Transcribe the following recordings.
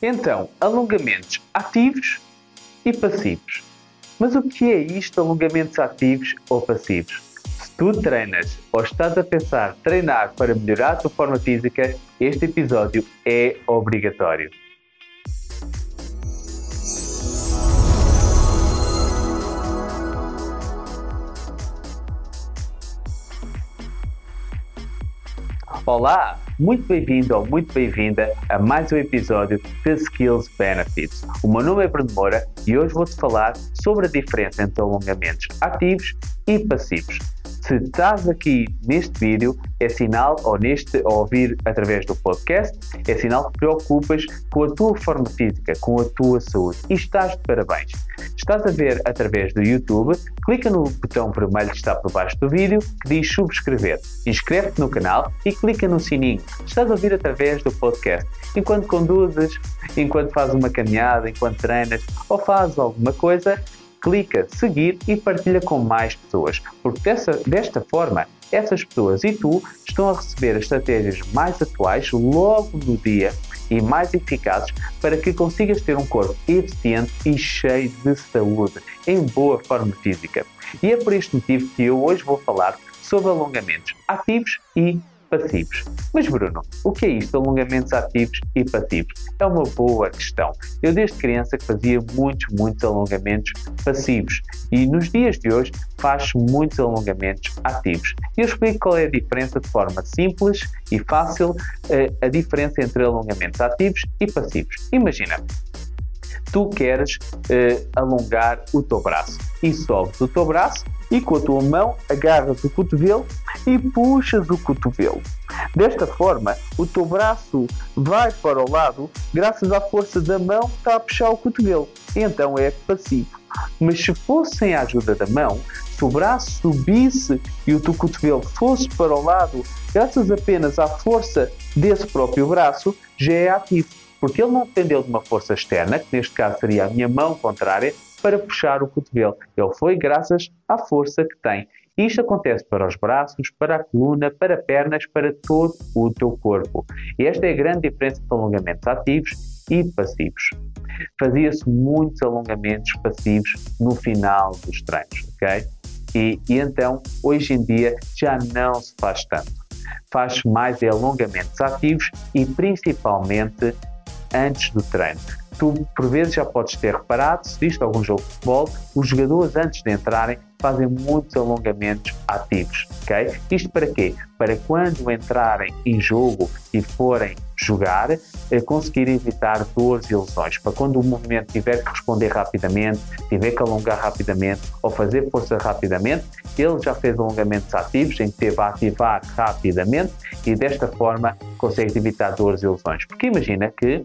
Então, alongamentos ativos e passivos. Mas o que é isto, alongamentos ativos ou passivos? Se tu treinas ou estás a pensar treinar para melhorar a tua forma física, este episódio é obrigatório. Olá, muito bem-vindo ou muito bem-vinda a mais um episódio de Skills Benefits. O meu nome é Bruno Moura e hoje vou-te falar sobre a diferença entre alongamentos ativos e passivos. Se estás aqui neste vídeo, é sinal, ou neste, ou ouvir através do podcast, é sinal que te preocupas com a tua forma física, com a tua saúde e estás de parabéns. Estás a ver através do YouTube, clica no botão vermelho que está por baixo do vídeo que diz subscrever. Inscreve-te no canal e clica no sininho. Estás a ouvir através do podcast. Enquanto conduzes, enquanto fazes uma caminhada, enquanto treinas ou fazes alguma coisa, clica seguir e partilha com mais pessoas, porque dessa, desta forma essas pessoas e tu estão a receber as estratégias mais atuais logo no dia e mais eficazes para que consigas ter um corpo eficiente e cheio de saúde, em boa forma física. E é por este motivo que eu hoje vou falar sobre alongamentos ativos e passivos. Mas Bruno, o que é isto alongamentos ativos e passivos? É uma boa questão. Eu desde criança fazia muitos, muitos alongamentos passivos e nos dias de hoje faço muitos alongamentos ativos. Eu explico qual é a diferença de forma simples e fácil eh, a diferença entre alongamentos ativos e passivos. Imagina, tu queres eh, alongar o teu braço e sobes o teu braço e com a tua mão agarras o cotovelo e puxas o cotovelo. Desta forma, o teu braço vai para o lado graças à força da mão que está a puxar o cotovelo. Então é passivo. Mas se fosse sem a ajuda da mão, se o braço subisse e o teu cotovelo fosse para o lado, graças apenas à força desse próprio braço, já é ativo. Porque ele não dependeu de uma força externa, que neste caso seria a minha mão contrária, para puxar o cotovelo. Ele foi graças à força que tem. Isto acontece para os braços, para a coluna, para pernas, para todo o teu corpo. E esta é a grande diferença entre alongamentos ativos e passivos. Fazia-se muitos alongamentos passivos no final dos treinos, ok? E, e então, hoje em dia, já não se faz tanto. Faz mais alongamentos ativos e principalmente antes do treino tu por vezes já podes ter reparado, se viste algum jogo de futebol, os jogadores antes de entrarem fazem muitos alongamentos ativos, ok? Isto para quê? Para quando entrarem em jogo e forem jogar, eh, conseguir evitar dores e lesões. Para quando o movimento tiver que responder rapidamente, tiver que alongar rapidamente ou fazer força rapidamente, ele já fez alongamentos ativos em que teve a ativar rapidamente e desta forma consegue evitar dores e lesões. Porque imagina que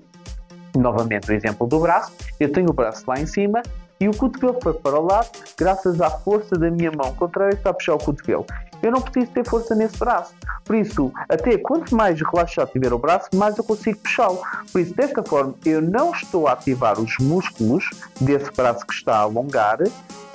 novamente o exemplo do braço, eu tenho o braço lá em cima e o cotovelo foi para o lado graças à força da minha mão contrária que está a puxar o cotovelo. Eu não preciso ter força nesse braço. Por isso, até quanto mais relaxado tiver o braço, mais eu consigo puxá-lo. Por isso, desta forma, eu não estou a ativar os músculos desse braço que está a alongar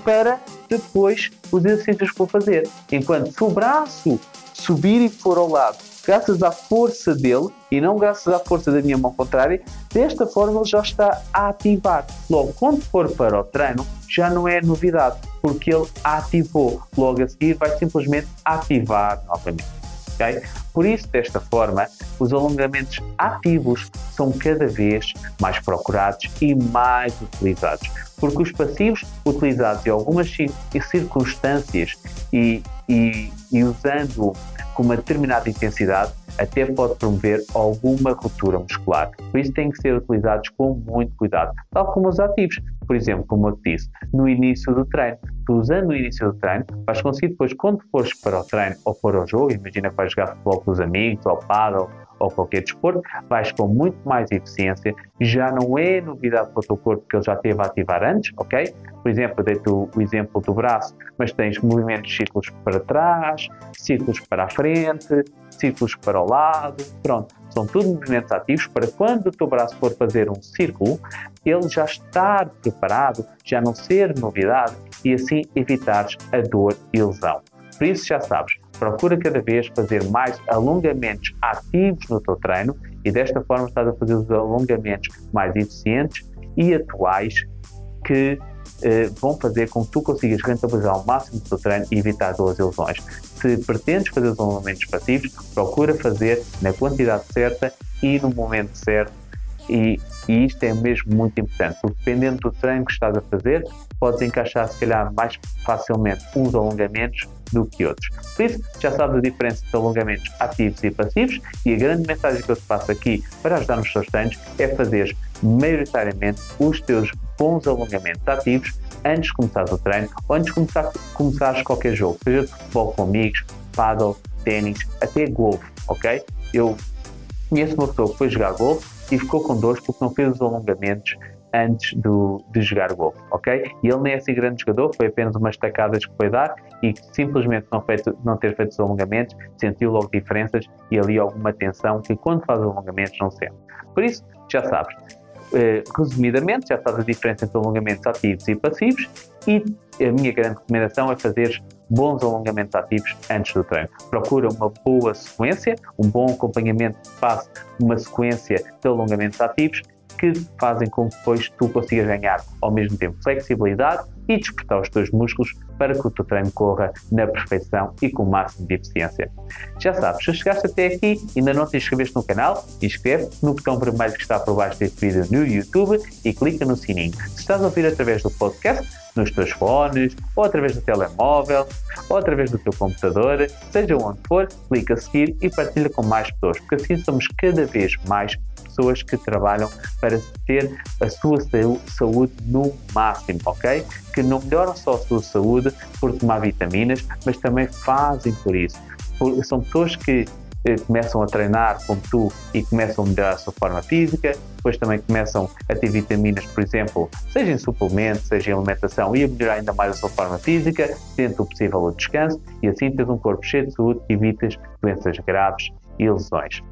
para depois os exercícios que vou fazer. Enquanto se o braço subir e for ao lado graças à força dele e não graças à força da minha mão contrária, desta forma ele já está a ativar. Logo, quando for para o treino, já não é novidade, porque ele ativou. Logo a seguir, vai simplesmente ativar novamente. Okay? Por isso, desta forma, os alongamentos ativos são cada vez mais procurados e mais utilizados, porque os passivos, utilizados em algumas circunstâncias e, e, e usando com uma determinada intensidade até pode promover alguma ruptura muscular. Por isso têm que ser utilizados com muito cuidado, tal como os ativos. Por exemplo, como eu te disse, no início do treino. Tu usando no início do treino, vais conseguir depois, quando fores para o treino ou para o jogo, imagina que vais jogar futebol com os amigos, ou paddle, ou qualquer desporto, vais com muito mais eficiência, já não é novidade para o teu corpo que ele já teve a ativar antes, ok? Por exemplo, dei-te o, exemplo do braço, mas tens movimentos ciclos para trás, ciclos para a frente, ciclos para o lado, pronto. São tudo movimentos ativos para quando o teu braço for fazer um círculo, ele já estar preparado, já não ser novidade e assim evitares a dor e lesão. Por isso já sabes, procura cada vez fazer mais alongamentos ativos no teu treino e desta forma estás a fazer os alongamentos mais eficientes e atuais que eh, vão fazer com que tu consigas rentabilizar ao máximo o teu treino e evitar dores e lesões. Se pretendes fazer os alongamentos passivos, procura fazer na quantidade certa e no momento certo e, e, isto é mesmo muito importante, porque dependendo do treino que estás a fazer, podes encaixar se calhar mais facilmente uns alongamentos do que outros. Por isso, já sabes a diferença entre alongamentos ativos e passivos e a grande mensagem que eu te passo aqui para ajudar nos teus treinos é fazer maioritariamente os teus bons alongamentos ativos antes de começar o treino ou antes de começar, começares qualquer jogo, seja de futebol com amigos, paddle, ténis, até golfe, ok? Eu uma pessoa que foi jogar golfe e ficou com dores porque não fez os alongamentos antes do, de jogar golfe, ok? E ele nem é assim grande jogador, foi apenas umas tacadas que foi dar e simplesmente não, feito, não ter feito os alongamentos, sentiu logo diferenças e ali alguma tensão que quando faz alongamentos não sente. Por isso, já sabes, eh, resumidamente, já sabes a diferença entre alongamentos ativos e passivos e a minha grande recomendação é fazer bons alongamentos ativos antes do treino. Procura uma boa sequência, um bom acompanhamento faça uma sequência de alongamentos ativos que fazem com que depois tu consigas ganhar ao mesmo tempo flexibilidade e despertar os teus músculos para que o teu treino corra na perfeição e com o máximo de eficiência. Já sabes, se chegaste até aqui e ainda não te inscreveste no canal, inscreve-te no botão vermelho que está por baixo deste vídeo no YouTube e clica no sininho. Se estás a ouvir através do podcast, nos teus fones, ou através do telemóvel, ou através do teu computador, seja onde for, clica seguir e partilha com mais pessoas, porque assim somos cada vez mais pessoas que trabalham para ter a sua saúde no máximo, ok? Que não melhoram só a sua saúde por tomar vitaminas, mas também fazem por isso. São pessoas que eh, começam a treinar como tu e começam a melhorar a sua forma física, depois também começam a ter vitaminas, por exemplo, seja em suplementos, seja em alimentação, e a melhorar ainda mais a sua forma física, dentro do possível o descanso, e assim tens um corpo cheio de saúde e evitas doenças graves e lesões.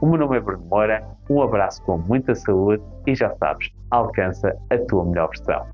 O meu nome é Bruno Moura, um abraço com muita saúde e já sabes, alcança a tua melhor versão.